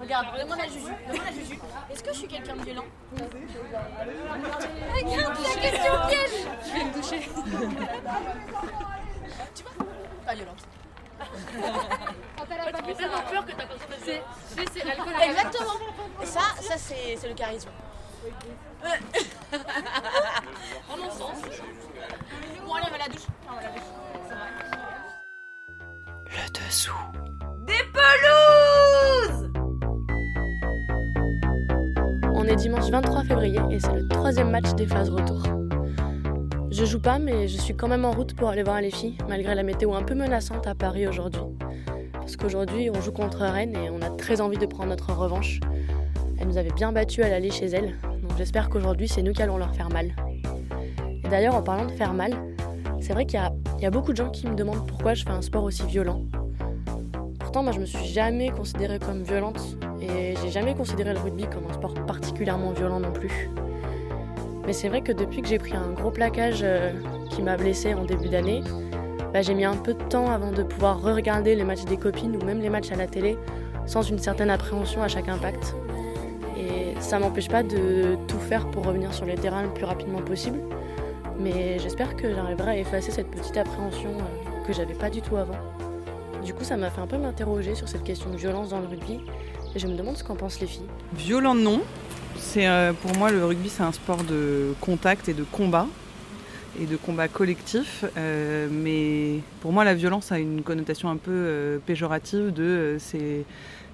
Regarde, demande à Juju. Demande à Juju. Est-ce que je suis quelqu'un de violent Regarde la question piège Je vais me toucher. tu vois Pas violente. Tu fais tellement peur que t'as pas c'est c'est c'est l'alcool. Exactement. Et ça, ça c'est c'est le charisme. En mon sens. Bon, allez, on va à la douche. On va à la douche. Le dessous. On est dimanche 23 février et c'est le troisième match des phases retour. Je joue pas, mais je suis quand même en route pour aller voir les filles, malgré la météo un peu menaçante à Paris aujourd'hui. Parce qu'aujourd'hui, on joue contre Rennes et on a très envie de prendre notre revanche. Elles nous avaient bien battus à l'aller chez elles, donc j'espère qu'aujourd'hui, c'est nous qui allons leur faire mal. D'ailleurs, en parlant de faire mal, c'est vrai qu'il y y a beaucoup de gens qui me demandent pourquoi je fais un sport aussi violent. Pourtant, moi, je me suis jamais considérée comme violente et j'ai jamais considéré le rugby comme un sport particulièrement violent non plus. Mais c'est vrai que depuis que j'ai pris un gros plaquage euh, qui m'a blessée en début d'année, bah, j'ai mis un peu de temps avant de pouvoir re-regarder les matchs des copines ou même les matchs à la télé sans une certaine appréhension à chaque impact. Et ça m'empêche pas de tout faire pour revenir sur les terrains le plus rapidement possible. Mais j'espère que j'arriverai à effacer cette petite appréhension euh, que j'avais pas du tout avant. Du coup, ça m'a fait un peu m'interroger sur cette question de violence dans le rugby et je me demande ce qu'en pensent les filles. Violent non. Euh, pour moi le rugby c'est un sport de contact et de combat et de combat collectif. Euh, mais pour moi la violence a une connotation un peu euh, péjorative de c'est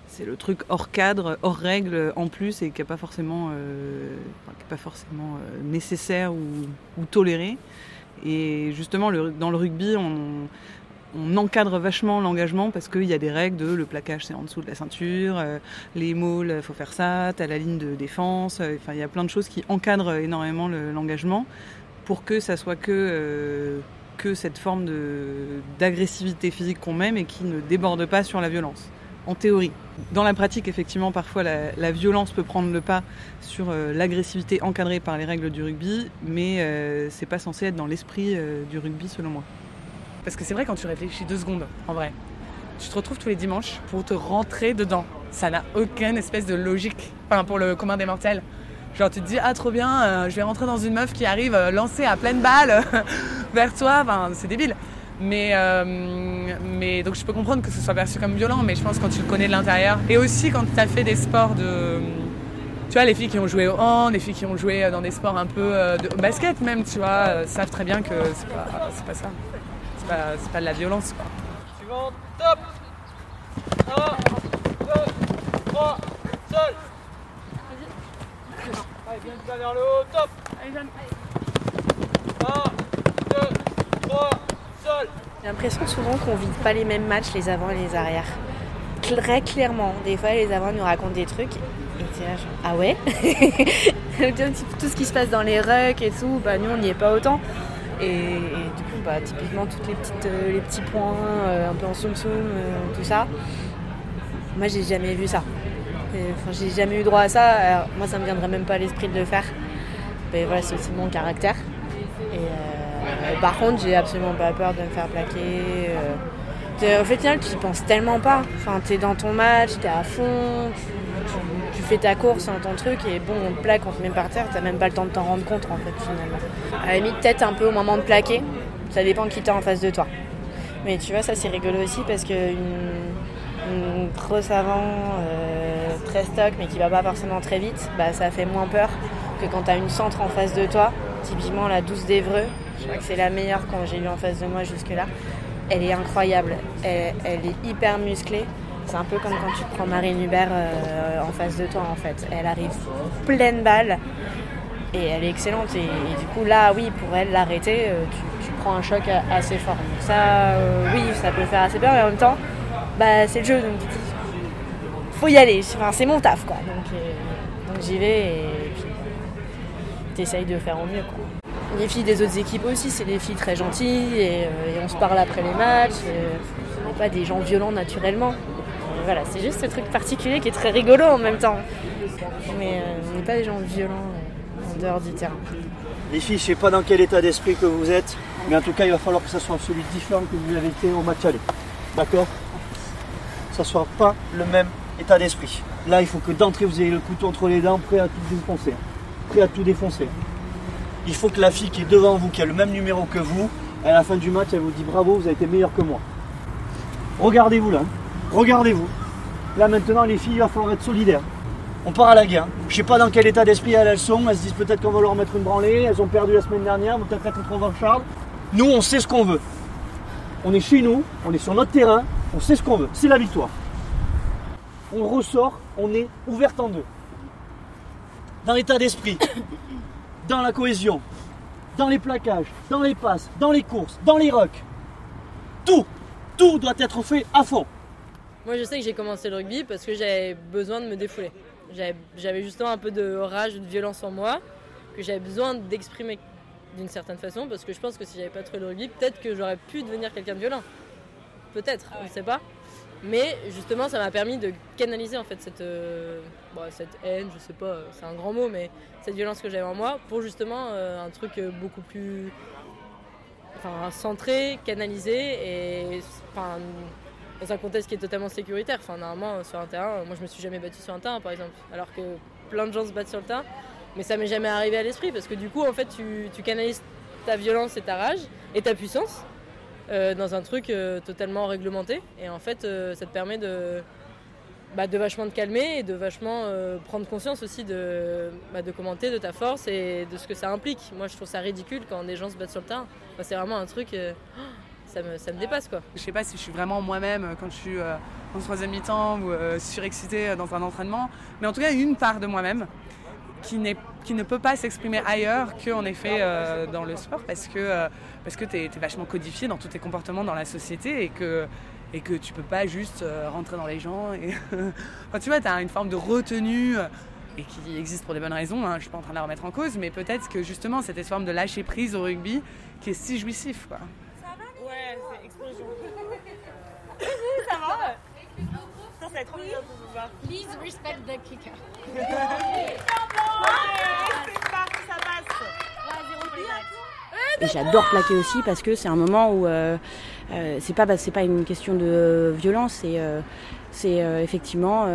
c'est le truc hors cadre, hors règle en plus et qui n'est pas forcément, pas forcément nécessaire ou, toléré. Et justement dans le rugby on, on encadre vachement l'engagement parce qu'il y a des règles de le plaquage c'est en dessous de la ceinture, euh, les mauls faut faire ça, t'as la ligne de défense, euh, enfin il y a plein de choses qui encadrent énormément le- l'engagement pour que ça soit que, euh, cette forme d'agressivité physique qu'on met mais qui ne déborde pas sur la violence. En théorie. Dans la pratique, effectivement, parfois la, la violence peut prendre le pas sur euh, l'agressivité encadrée par les règles du rugby, mais euh, c'est pas censé être dans l'esprit euh, du rugby selon moi. Parce que c'est vrai quand tu réfléchis deux secondes, en vrai. Tu te retrouves tous les dimanches pour te rentrer dedans. Ça n'a aucune espèce de logique. Enfin, pour le commun des mortels. Genre, tu te dis, ah, trop bien, euh, je vais rentrer dans une meuf qui arrive euh, lancée à pleine balle vers toi. Enfin, c'est débile. Mais, euh, mais donc, je peux comprendre que ce soit perçu comme violent, mais je pense quand tu le connais de l'intérieur. Et aussi quand tu as fait des sports de. Tu vois, les filles qui ont joué au hand, les filles qui ont joué dans des sports un peu de basket même, tu vois, savent très bien que c'est pas, pas ça. C'est pas, c'est pas de la violence, quoi. Suivant, top 1, 2, 3, seul Allez, bien le vers le haut, top 1, 2, 3, seul J'ai l'impression souvent qu'on vit pas les mêmes matchs les avant et les arrières. Très clairement, des fois les avant nous racontent des trucs et là genre ah ouais? Tout ce qui se passe dans les rucks et tout, bah nous on n'y est pas autant. Et, et du coup bah typiquement toutes les petites euh, les petits points euh, un peu en soum soum tout ça. Moi j'ai jamais vu ça. J'ai jamais eu droit à ça. Moi ça me viendrait même pas à l'esprit de le faire. Mais voilà c'est aussi mon caractère. Et euh, par contre, j'ai absolument pas peur de me faire plaquer. euh. Au final, tu y penses tellement pas. Enfin, t'es dans ton match, t'es à fond, tu, tu- tu fais ta course dans ton truc et bon, on te plaque, on te met par terre, t'as même pas le temps de t'en rendre compte en fait finalement. À la limite, un peu au moment de plaquer, ça dépend qui t'as en face de toi. Mais tu vois, ça c'est rigolo aussi parce que une, une grosse euh, très stock mais qui va pas forcément très vite, bah ça fait moins peur que quand t'as une centre en face de toi. Typiquement la douce d'Evreux, je crois que c'est la meilleure quand j'ai eu en face de moi jusque-là. Elle est incroyable, elle, est hyper musclée. C'est un peu comme quand tu prends Marine Hubert euh, en face de toi en fait. Elle arrive pleine balle et elle est excellente. Et, et du coup là, oui, pour elle, l'arrêter, euh, tu, tu prends un choc assez fort. Donc ça, euh, oui, ça peut faire assez peur, mais en même temps, bah, c'est le jeu, donc dis, faut y aller. Enfin, c'est mon taf quoi. Donc, euh, j'y vais et puis t'essayes de faire au mieux quoi. Les filles des autres équipes aussi, c'est des filles très gentilles et, euh, et on se parle après les matchs. on n'est pas des gens violents naturellement. Et voilà, c'est juste ce truc particulier qui est très rigolo en même temps. Mais on n'est pas des gens violents en dehors du terrain. Les filles, je sais pas dans quel état d'esprit que vous êtes, mais en tout cas, il va falloir que ça soit celui différent que vous avez été au match aller. D'accord? Ça soit pas le même état d'esprit. Là, il faut que d'entrée, vous ayez le couteau entre les dents, prêt à tout défoncer. Prêt à tout défoncer. Il faut que la fille qui est devant vous, qui a le même numéro que vous, à la fin du match, elle vous dit bravo, vous avez été meilleur que moi. Regardez-vous là. Regardez-vous. Là maintenant, les filles, il va falloir être solidaires. On part à la guerre. Je sais pas dans quel état d'esprit elles, sont. Elles se disent peut-être qu'on va leur mettre une branlée. Elles ont perdu la semaine dernière. Peut-être être contre Charles. Nous, on sait ce qu'on veut. On est chez nous. On est sur notre terrain. On sait ce qu'on veut. C'est la victoire. On ressort. On est ouverte en deux. Dans l'état d'esprit. Dans la cohésion. Dans les plaquages. Dans les passes. Dans les courses. Dans les rucks. Tout. Tout doit être fait à fond. Moi, je sais que j'ai commencé le rugby parce que j'avais besoin de me défouler. J'avais justement un peu de rage, de violence en moi, que j'avais besoin d'exprimer d'une certaine façon, parce que je pense que si j'avais pas trouvé le rugby, peut-être que j'aurais pu devenir quelqu'un de violent. Peut-être, on ne sait pas. Mais justement, ça m'a permis de canaliser en fait cette, euh, bon, cette haine, je sais pas, c'est un grand mot, mais cette violence que j'avais en moi pour justement euh, un truc euh, beaucoup plus enfin, centré, canalisé et enfin, dans un contexte qui est totalement sécuritaire. Enfin, normalement, sur un terrain, moi je me suis jamais battue sur un terrain par exemple, alors que plein de gens se battent sur le terrain, mais ça m'est jamais arrivé à l'esprit parce que du coup, en fait, tu, canalises ta violence et ta rage et ta puissance euh, dans un truc euh, totalement réglementé, et en fait, euh, ça te permet de. bah, de vachement te calmer et de vachement prendre conscience aussi de, bah, de commenter de ta force et de ce que ça implique. Moi, je trouve ça ridicule quand des gens se battent sur le terrain. C'est vraiment un truc, ça, me, ça me dépasse quoi. Je sais pas si je suis vraiment moi-même quand je suis en troisième mi-temps ou euh, surexcitée dans un entraînement, mais en tout cas une part de moi-même qui, ne peut pas s'exprimer ailleurs qu'en effet euh, dans le sport parce que, euh, parce que tu es, vachement codifié dans tous tes comportements dans la société et que, et que tu peux pas juste euh, rentrer dans les gens. Et enfin, tu vois, tu as une forme de retenue euh, et qui existe pour des bonnes raisons, hein, je suis pas en train de la remettre en cause, mais peut-être que justement cette forme de lâcher prise au rugby qui est si jouissif. Quoi. Ouais, c'est explosion. ça va? Ça, c'est trop bien pour vous voir. Please respect the kicker. C'est parti, ça passe. Et j'adore plaquer aussi parce que c'est un moment où euh, euh, c'est pas bah, c'est pas une question de violence, c'est euh, c'est effectivement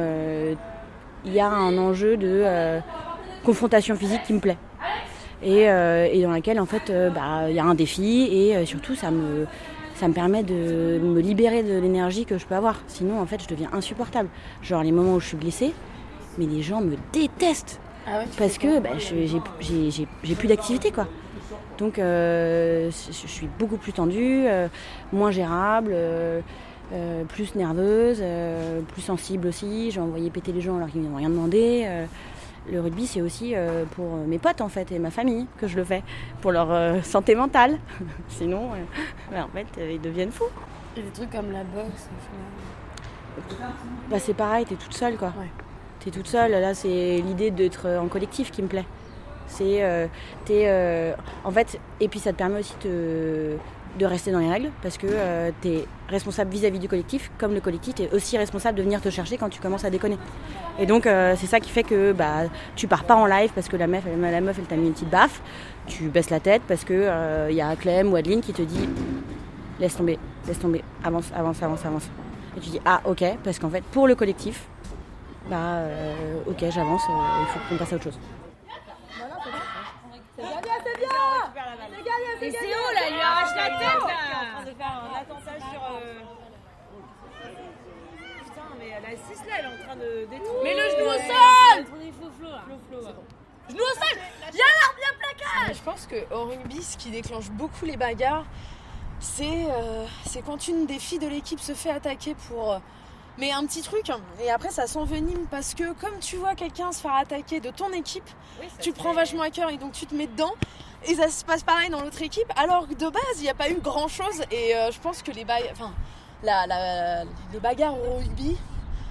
il y a un enjeu de confrontation physique qui me plaît et, et dans laquelle en fait bah, il y a un défi et surtout ça me ça me permet de me libérer de l'énergie que je peux avoir. Sinon en fait je deviens insupportable. Genre les moments où je suis blessée, mais les gens me détestent parce que bah, j'ai plus d'activité quoi. Donc euh, je suis beaucoup plus tendue, euh, moins gérable, euh, plus nerveuse, euh, plus sensible aussi. J'ai envoyé péter les gens alors qu'ils n'ont rien demandé. euh. le rugby, c'est aussi pour mes potes en fait et ma famille que je le fais, pour leur santé mentale. Sinon, bah, en fait, ils deviennent fous. Et des trucs comme la boxe, Bah, c'est pareil, t'es toute seule quoi. Ouais. T'es toute seule, là c'est l'idée d'être en collectif qui me plaît. Euh, euh, en fait, et puis ça te permet aussi de, rester dans les règles parce que euh, t'es responsable vis-à-vis du collectif, comme le collectif t'es aussi responsable de venir te chercher quand tu commences à déconner. Et donc c'est ça qui fait que bah tu pars pas en live parce que la meuf, la meuf elle t'a mis une petite baffe, tu baisses la tête parce que il y a Clem ou Adeline qui te dit laisse tomber, laisse tomber, avance, avance, avance, avance. Et tu dis ah ok parce qu'en fait pour le collectif bah ok j'avance, il faut qu'on passe à autre chose. Et c'est où là Il lui arrache la tête là est en train de faire un attentat sur. euh, Putain, mais la 6 là, elle est en train de détruire. Mets le genou au sol Prenez faux flow là. Flo, Flo, ouais. Genou au sol Y'a bien plaquage Je pense qu'au rugby, ce qui déclenche beaucoup les bagarres, c'est euh, c'est quand une des filles de l'équipe se fait attaquer pour. euh, mais un petit truc, hein. et après ça s'envenime parce que comme tu vois quelqu'un se faire attaquer de ton équipe, tu le prends vachement à cœur et donc tu te mets dedans. Et ça se passe pareil dans l'autre équipe, alors que de base il n'y a pas eu grand chose. Et euh, je pense que les, ba- enfin, la- la- les bagarres au rugby,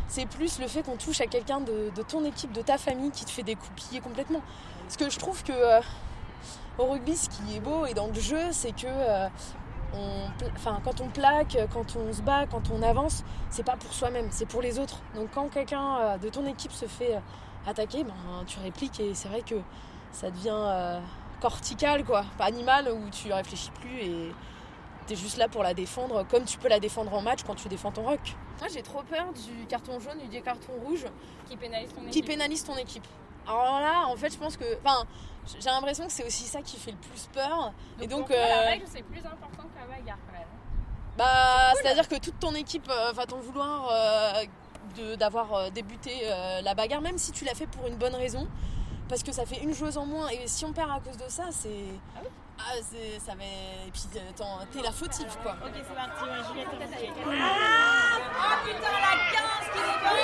c'est plus le fait qu'on touche à quelqu'un de, ton équipe, de ta famille qui te fait découpiller complètement. Parce que je trouve que euh, au rugby, ce qui est beau et dans le jeu, c'est que euh, quand on plaque, quand on se bat, quand on avance, c'est pas pour soi-même, c'est pour les autres. Donc quand quelqu'un de ton équipe se fait attaquer, ben, tu répliques et c'est vrai que ça devient euh, cortical, quoi, pas animal, où tu réfléchis plus et, t'es juste là pour la défendre comme tu peux la défendre en match quand tu défends ton rock. Moi j'ai trop peur du carton jaune et du carton rouge Qui pénalise ton qui équipe. pénalise ton équipe. Alors là, en fait, je pense que. Enfin, j'ai l'impression que c'est aussi ça qui fait le plus peur. et donc. pour toi, la euh, règle, c'est plus important que la bagarre quand même. Bah, c'est-à-dire que toute ton équipe euh, va t'en vouloir euh, de- d'avoir euh, débuté euh, la bagarre, même si tu l'as fait pour une bonne raison. Parce que ça fait une joueuse en moins. Et si on perd à cause de ça, c'est. Ah, c'est. Ça va. Et puis, euh, attends, t'es la fautive, quoi. Ok, c'est parti, ouais, Juliette, on. Ah putain, la 15 qui est pas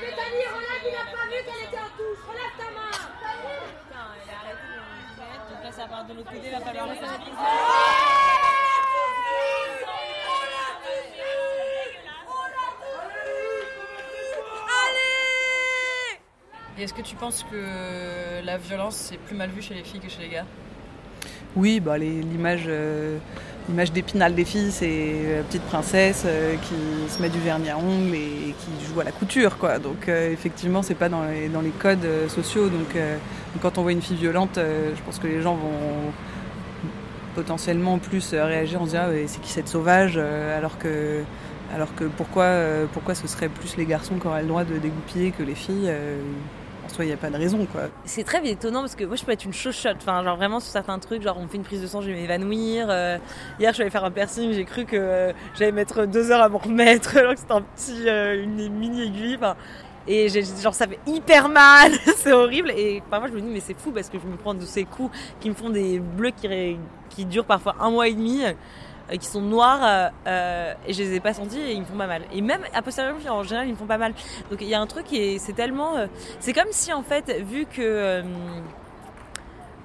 Bethany, relève, il a pas vu qu'elle était en touche. Relève ta main. Putain, elle a arrêté de Juliette, donc là ça part de l'autre côté, il va falloir le faire. Est-ce que tu penses que la violence c'est plus mal vu chez les filles que chez les gars Oui, bah, euh, l'image d'épinal des filles, c'est la petite princesse euh, qui se met du vernis à ongles et qui joue à la couture. Donc euh, effectivement, c'est pas dans les, codes euh, sociaux. Donc, quand on voit une fille violente, je pense que les gens vont potentiellement plus réagir en se disant Ah, c'est qui cette sauvage alors que pourquoi pourquoi ce serait plus les garçons qui auraient le droit de dégoupiller que les filles il n'y a pas de raison quoi C'est très étonnant parce que moi je peux être une chochotte, enfin genre vraiment sur certains trucs, genre on fait une prise de sang, je vais m'évanouir. euh, hier je suis faire un piercing, j'ai cru que euh, j'allais mettre deux heures à m'en remettre, alors que c'était un petit, euh, une mini aiguille. et genre ça fait hyper mal, c'est horrible. Et parfois je me dis mais c'est fou parce que je me prends de ces coups qui me font des bleus qui durent parfois un mois et demi. Euh, qui sont noirs euh, euh, et je les ai pas sentis et ils me font pas mal. Et même à posteriori, en général, ils me font pas mal. Donc il y a un truc qui est, c'est tellement, c'est comme si en fait, vu que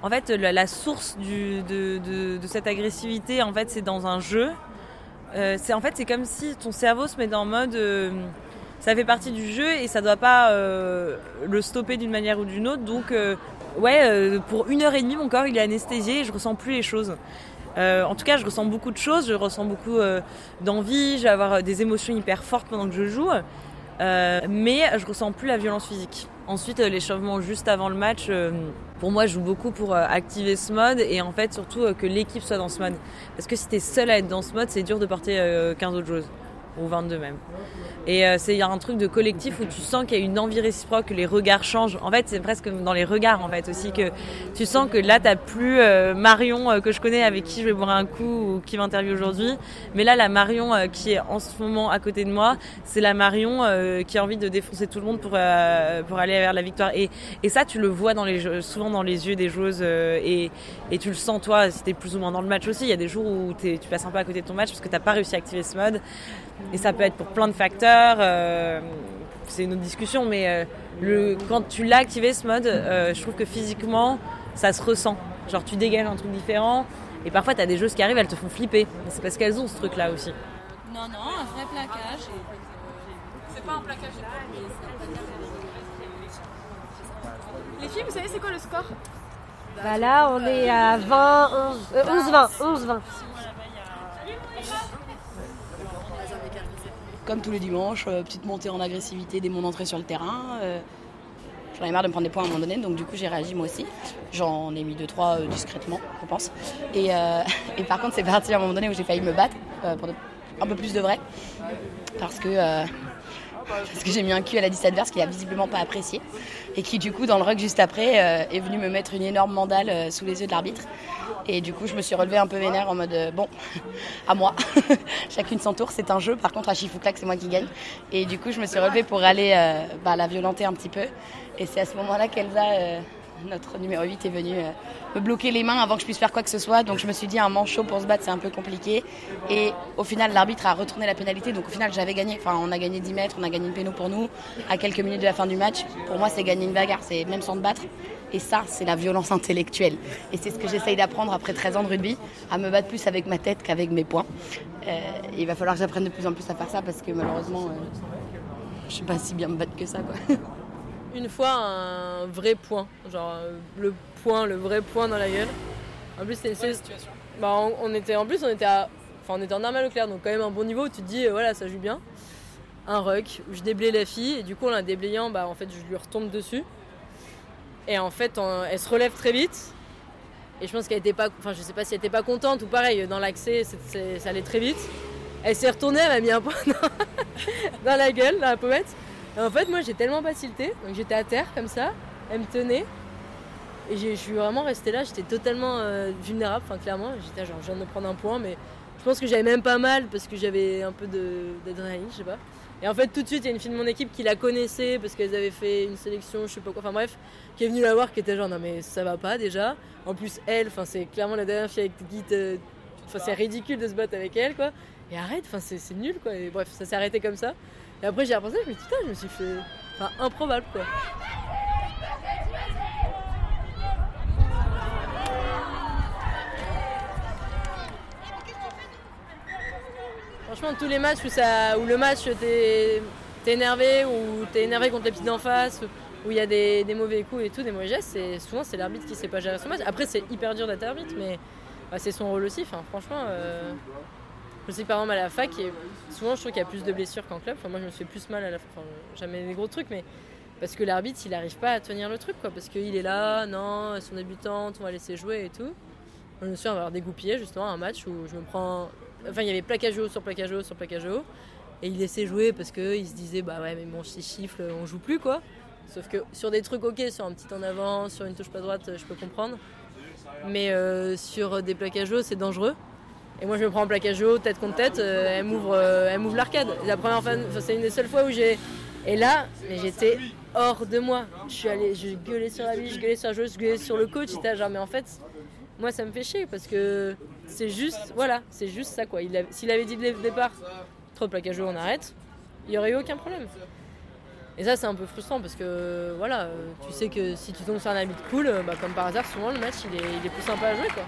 en fait la, source de, cette agressivité, en fait, c'est dans un jeu. c'est en fait, c'est comme si ton cerveau se met en mode, ça fait partie du jeu et ça doit pas le stopper d'une manière ou d'une autre. Donc ouais, pour une heure et demie, mon corps il est anesthésié et je ressens plus les choses. Euh, en tout cas, je ressens beaucoup de choses, je ressens beaucoup euh, d'envie, je vais avoir euh, des émotions hyper fortes pendant que je joue, mais je ressens plus la violence physique. Ensuite, l'échauffement juste avant le match, pour moi, je joue beaucoup pour activer ce mode et en fait, surtout que l'équipe soit dans ce mode. Parce que si t'es seul à être dans ce mode, c'est dur de porter euh, 15 autres joueuses, ou 22 même. Et euh, c'est y a un truc de collectif où tu sens qu'il y a une envie réciproque, que les regards changent. En fait, c'est presque dans les regards en fait aussi que tu sens que là t'as plus euh, Marion euh, que je connais avec qui je vais boire un coup ou qui m'interviewe aujourd'hui, mais là la Marion qui est en ce moment à côté de moi, c'est la Marion qui a envie de défoncer tout le monde pour pour aller vers la victoire. Et et ça tu le vois dans les souvent dans les yeux des joueuses et et tu le sens toi si t'es plus ou moins dans le match aussi. Il y a des jours où tu passes un peu à côté de ton match parce que t'as pas réussi à activer ce mode. Et ça peut être pour plein de facteurs. euh, c'est une autre discussion, mais euh, le, quand tu l'as activé ce mode, euh, je trouve que physiquement, ça se ressent. Genre tu dégages un truc différent. Et parfois, tu as des joueuses qui arrivent, elles te font flipper. C'est parce qu'elles ont ce truc-là aussi. Non, non, un vrai plaquage. C'est pas un plaquage Les filles, vous savez c'est quoi le score? Bah là, on est à 20, 11, euh, 11, 20, 11, 20. Comme tous les dimanches, euh, petite montée en agressivité dès mon entrée sur le terrain. euh, J'en ai marre de prendre des points à un moment donné, donc du coup j'ai réagi moi aussi. J'en ai mis deux trois euh, discrètement, je pense. Et, euh, par contre c'est parti à un moment donné où j'ai failli me battre pour un peu plus de vrai, parce que que j'ai mis un cul à la 10 adverse qui a visiblement pas apprécié et qui du coup dans le rug juste après euh, est venu me mettre une énorme mandale euh, sous les yeux de l'arbitre. Et du coup je me suis relevée un peu vénère en mode euh, bon à moi, chacune son tour, c'est un jeu. Par contre à Chifouclac c'est moi qui gagne. Et du coup je me suis relevée pour aller bah, la violenter un petit peu. Et c'est à ce moment-là qu'Elsa, notre numéro 8, est venue euh, me bloquer les mains avant que je puisse faire quoi que ce soit. Donc je me suis dit un manchot pour se battre c'est un peu compliqué. Et au final l'arbitre a retourné la pénalité. Donc au final j'avais gagné. Enfin on a gagné 10 mètres, on a gagné une péno pour nous. À quelques minutes de la fin du match, pour moi c'est gagner une bagarre, c'est même sans te battre. Et ça, c'est la violence intellectuelle. Et c'est ce que j'essaye d'apprendre après 13 ans de rugby, à me battre plus avec ma tête qu'avec mes poings. Euh, il va falloir que j'apprenne de plus en plus à faire ça parce que malheureusement, euh, je sais pas si bien me battre que ça. Quoi. Une fois, un vrai point. Genre, euh, le point, le vrai point dans la gueule. En plus, c'est c'est- Bah, on, on était, en plus, on était, à... enfin, on était en arme au clair, donc quand même un bon niveau où tu te dis, euh, voilà, ça joue bien. Un ruck où je déblaye la fille, et du coup, en la déblayant, bah, en fait, je lui retombe dessus. Et en fait, on- elle se relève très vite. Et je pense qu'elle était pas, enfin je sais pas si elle était pas contente ou pareil, dans l'accès ça allait très vite. Elle s'est retournée, elle m'a mis un point dans, dans la gueule, dans la pommette. Et en fait moi j'ai tellement pas tilté, donc j'étais à terre comme ça, elle me tenait. Et je suis vraiment restée là, j'étais totalement euh, vulnérable, enfin clairement, j'étais genre je viens de me prendre un point, mais je pense que j'avais même pas mal parce que j'avais un peu de- d'adrénaline, je sais pas. Et en fait tout de suite il y a une fille de mon équipe qui la connaissait parce qu'elles avaient fait une sélection, je sais pas quoi, enfin bref, qui est venue la voir, qui était genre non mais ça va pas déjà. En plus elle, enfin c'est clairement la dernière fille avec qui te... Enfin c'est ridicule de se battre avec elle quoi. Et arrête, enfin c'est nul quoi. Et bref, ça s'est arrêté comme ça. Et après j'ai repensé, je me suis dit putain, je me suis fait... Enfin improbable quoi. Franchement, tous les matchs où, ça, où le match t'es énervé, ou t'es énervé contre les petits d'en face, où il y a des, des mauvais coups et tout, des mauvais gestes, souvent c'est l'arbitre qui sait pas gérer son match. Après, c'est hyper dur d'être arbitre, mais bah, c'est son rôle aussi. Franchement, euh, je sais que par exemple à la fac, a- souvent je trouve qu'il y a plus de blessures qu'en club. Moi, je me fais plus mal à la fac. Jamais des gros trucs, mais parce que l'arbitre, il arrive pas à tenir le truc, quoi. Parce qu'il est là, non, elles sont débutantes, on va laisser jouer et tout. Je me souviens avoir dégoupillé justement un match où je me prends. Enfin, il y avait plaquage haut sur plaquage haut sur plaquage haut. Et il laissait jouer parce qu'il se disait, bah ouais, mais bon, si chiffle, on joue plus quoi. Sauf que sur des trucs ok, sur un petit en avant, sur une touche pas droite, je peux comprendre. Mais euh, sur des plaquages hauts, c'est dangereux. Et moi, je me prends en plaquage haut, tête contre tête, euh, elle m'ouvre euh, elle m'ouvre l'arcade. La première fois, c'est une des seules fois où j'ai. Et là, j'étais hors de moi. Je suis allée, je gueulais sur la vie, je gueulais sur la joueuse, je gueulais sur le coach. J'étais genre, mais en fait, moi, ça me fait chier parce que c'est juste, voilà, c'est juste ça quoi. S'il avait dit dès le départ, trop de plaquage haut, on arrête, il n'y aurait eu aucun problème. Et ça, c'est un peu frustrant parce que voilà, euh, tu sais que si tu tombes sur un habit cool, bah, comme par hasard, souvent le match il est, il est plus sympa à jouer quoi.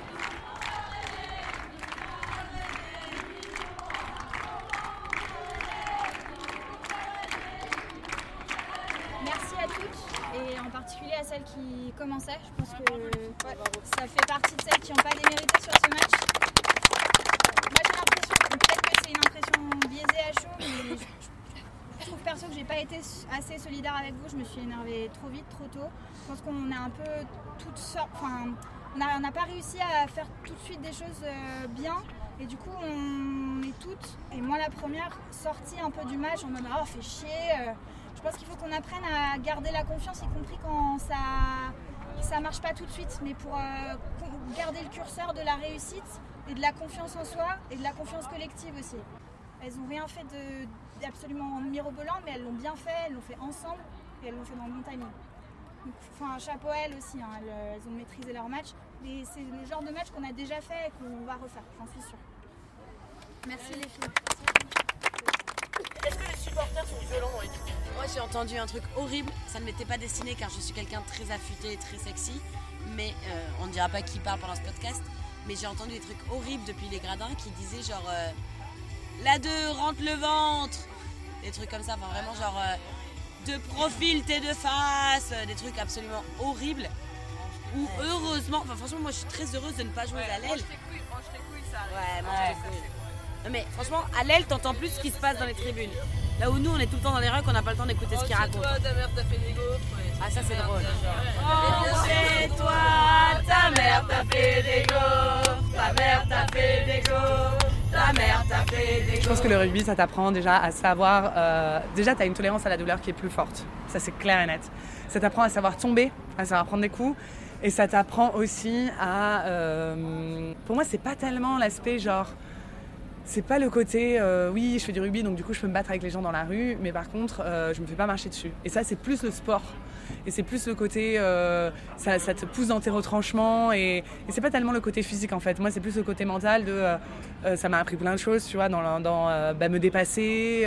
Trop tôt. Je pense qu'on a un peu toutes sortes. Enfin, on n'a pas réussi à faire tout de suite des choses euh, bien. Et du coup, on est toutes, et moi la première, sortie un peu du match en mode oh, fait chier. euh, je pense qu'il faut qu'on apprenne à garder la confiance, y compris quand ça ça marche pas tout de suite, mais pour euh, garder le curseur de la réussite et de la confiance en soi et de la confiance collective aussi. Elles ont rien fait d'absolument mirobolant, mais elles l'ont bien fait, elles l'ont fait ensemble et elles l'ont fait dans le bon timing. Donc, Enfin, chapeau à elles aussi, hein, elles, elles ont maîtrisé leur match. Et c'est le genre de match qu'on a déjà fait et qu'on va refaire, j'en suis sûre. Merci les filles. Est-ce que les supporters sont violents dans l'équipe Moi j'ai entendu un truc horrible, ça ne m'était pas destiné car je suis quelqu'un de très affûté et très sexy, mais euh, on ne dira pas qui parle pendant ce podcast, mais j'ai entendu des trucs horribles depuis les gradins qui disaient genre euh, la 2 rentre le ventre, des trucs comme ça, enfin vraiment genre euh, de profil t'es de face, euh, des trucs absolument horribles. Ou heureusement, enfin franchement moi je suis très heureuse de ne pas jouer à l'aile. Ouais, mange tes couilles. Non, mais franchement, à l'aile, t'entends plus ce qui se passe dans les tribunes. Là où nous, on est tout le temps dans les rucks, on n'a pas le temps d'écouter ce qu'ils racontent. ta mère t'a fait des gaufres. Ah, ça, c'est drôle. Oh, chez toi, ta mère t'a fait des gaufres. Ta mère t'a fait des gaufres. Ta mère t'a fait des Je pense que le rugby, ça t'apprend déjà à savoir. euh, déjà, tu as une tolérance à la douleur qui est plus forte. Ça, c'est clair et net. Ça t'apprend à savoir tomber, à savoir prendre des coups. Et ça t'apprend aussi à. euh, pour moi, c'est pas tellement l'aspect genre. C'est pas le côté, euh, oui, je fais du rugby, donc du coup, je peux me battre avec les gens dans la rue, mais par contre, euh, je me fais pas marcher dessus. Et ça, c'est plus le sport. Et c'est plus le côté, euh, ça, te pousse dans tes retranchements. Et, c'est pas tellement le côté physique, en fait. Moi, c'est plus le côté mental de. ça m'a appris plein de choses, tu vois, dans, bah, me dépasser,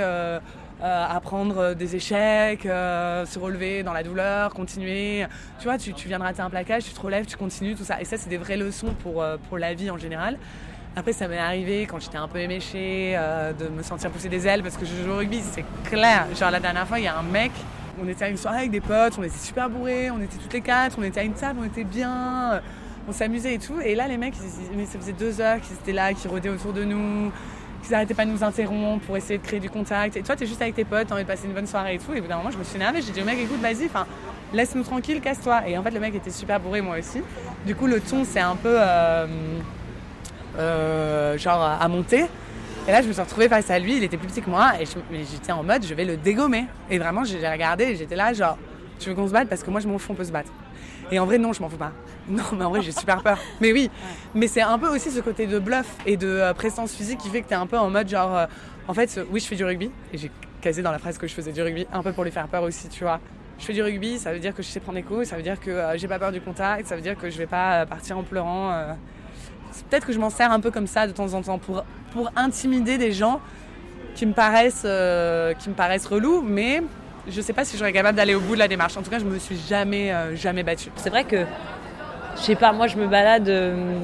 apprendre des échecs, se relever dans la douleur, continuer. Tu vois, tu, tu viens de rater un plaquage, tu te relèves, tu continues, tout ça. Et ça, c'est des vraies leçons pour, pour la vie en général. Après, ça m'est arrivé quand j'étais un peu éméchée euh, de me sentir pousser des ailes parce que je joue au rugby, c'est clair. Genre la dernière fois, il y a un mec, on était à une soirée avec des potes, on était super bourrés, on était toutes les quatre, on était à une table, on était bien, euh, on s'amusait et tout. Et là, les mecs, ça faisait deux heures qu'ils étaient là, qu'ils rôdaient autour de nous, qu'ils arrêtaient pas de nous interrompre pour essayer de créer du contact. Et toi, t'es juste avec tes potes, t'as envie de passer une bonne soirée et tout. Et au bout d'un moment, je me suis énervée, j'ai dit au mec, écoute, vas-y, enfin, laisse-nous tranquille, casse-toi. Et en fait, le mec était super bourré, moi aussi. Du coup, le ton, c'est un peu euh, euh, genre à monter. Et là, je me suis retrouvée face à lui, il était plus petit que moi, et j'étais en mode, je vais le dégommer. Et vraiment, j'ai regardé, et j'étais là, genre, tu veux qu'on se batte? Parce que moi, je m'en fous, on peut se battre. Et en vrai, non, je m'en fous pas. Non, mais en vrai, j'ai super peur. Mais oui, mais c'est un peu aussi ce côté de bluff et de euh, présence physique qui fait que t'es un peu en mode, genre, euh, en fait, oui, je fais du rugby, et j'ai casé dans la phrase que je faisais du rugby, un peu pour lui faire peur aussi, tu vois. Je fais du rugby, ça veut dire que je sais prendre des coups, ça veut dire que euh, j'ai pas peur du contact, ça veut dire que je vais pas euh, partir en pleurant. euh. Peut-être que je m'en sers un peu comme ça de temps en temps pour, pour intimider des gens qui me paraissent, euh, qui me paraissent relous, mais je sais pas si j'aurais capable d'aller au bout de la démarche. En tout cas, je me suis jamais, euh, jamais battue. C'est vrai que, je sais pas, moi je me balade euh,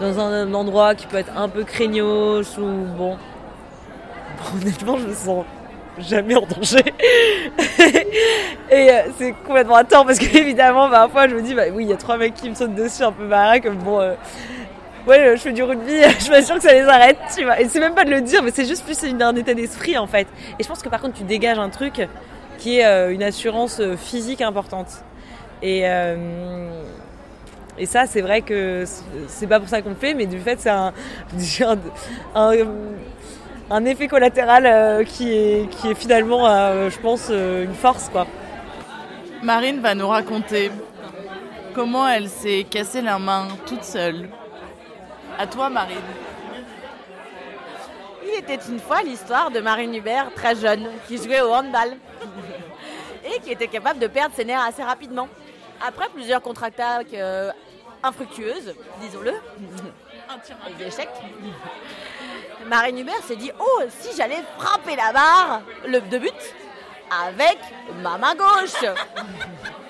dans un endroit qui peut être un peu craignos ou bon. Honnêtement, je me sens jamais en danger. Et euh, c'est complètement à tort parce que évidemment, parfois je me dis, bah oui, il y a trois mecs qui me sautent dessus un peu barrés comme bon. euh, Ouais, je fais du rugby, je sûre que ça les arrête, tu vois. Et c'est même pas de le dire, mais c'est juste plus un état d'esprit en fait. Et je pense que par contre, tu dégages un truc qui est euh, une assurance euh, physique importante. Et, euh, et ça, c'est vrai que c'est- pas pour ça qu'on le fait, mais du fait, c'est un, un, un effet collatéral euh, qui, est, qui est finalement, euh, je pense, euh, une force quoi. Marine va nous raconter comment elle s'est cassé la main toute seule. À toi, Marine. Il était une fois l'histoire de Marine Hubert, très jeune, qui jouait au handball et qui était capable de perdre ses nerfs assez rapidement. Après plusieurs contre-attaques euh, infructueuses, disons-le, et des échecs, Marine Hubert s'est dit Oh, si j'allais frapper la barre, le de but, avec ma main gauche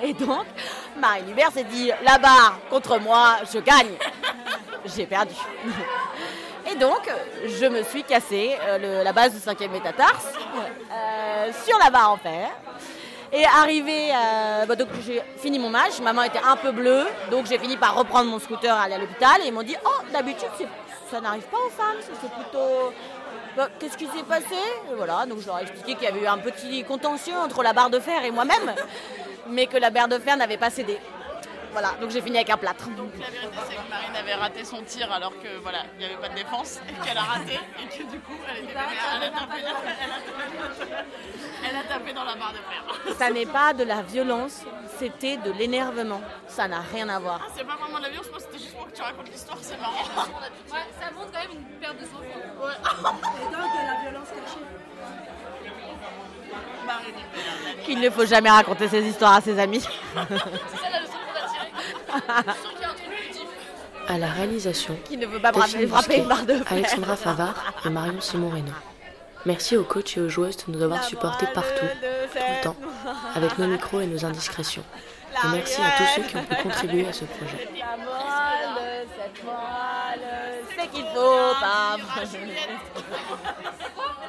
Et donc, Marine Hubert s'est dit La barre contre moi, je gagne J'ai perdu. Et donc, je me suis cassé euh, la base du cinquième métatarse euh, sur la barre en fer. Et arrivé, euh, bah, donc j'ai fini mon match, ma main était un peu bleue, donc j'ai fini par reprendre mon scooter, aller à l'hôpital, et ils m'ont dit Oh, d'habitude, c'est- ça n'arrive pas aux femmes, c'est plutôt. Bah, Qu'est-ce qui s'est passé? Voilà, donc je leur ai expliqué qu'il y avait eu un petit contentieux entre la barre de fer et moi-même, mais que la barre de fer n'avait pas cédé. Voilà, donc j'ai fini avec un plâtre. Donc la vérité, c'est que Marine avait raté son tir alors que voilà, il n'y avait pas de défense et qu'elle a raté et que du coup, elle, était elle, a tapé, elle, a, elle a tapé dans la barre de fer. Ça n'est pas de la violence, c'était de l'énervement. Ça n'a rien à voir. Ah, c'est pas vraiment de la violence, moi c'était juste pour que tu racontes l'histoire, c'est marrant. Ouais, ça montre quand même une perte de sang-froid. Ouais. Et donc de la violence cachée. Qu'il ne faut jamais raconter ces histoires à ses amis. À la réalisation, Qui ne veut pas Delphine frapper Bousquet, une barre de fer. Alexandra Favard et Marion Simon-Reno. Merci aux coachs et aux joueuses de nous avoir supportés partout, tout le temps, avec nos micros et nos indiscrétions. Et merci à tous ceux qui ont pu contribuer à ce projet. C'est qu'il faut pas.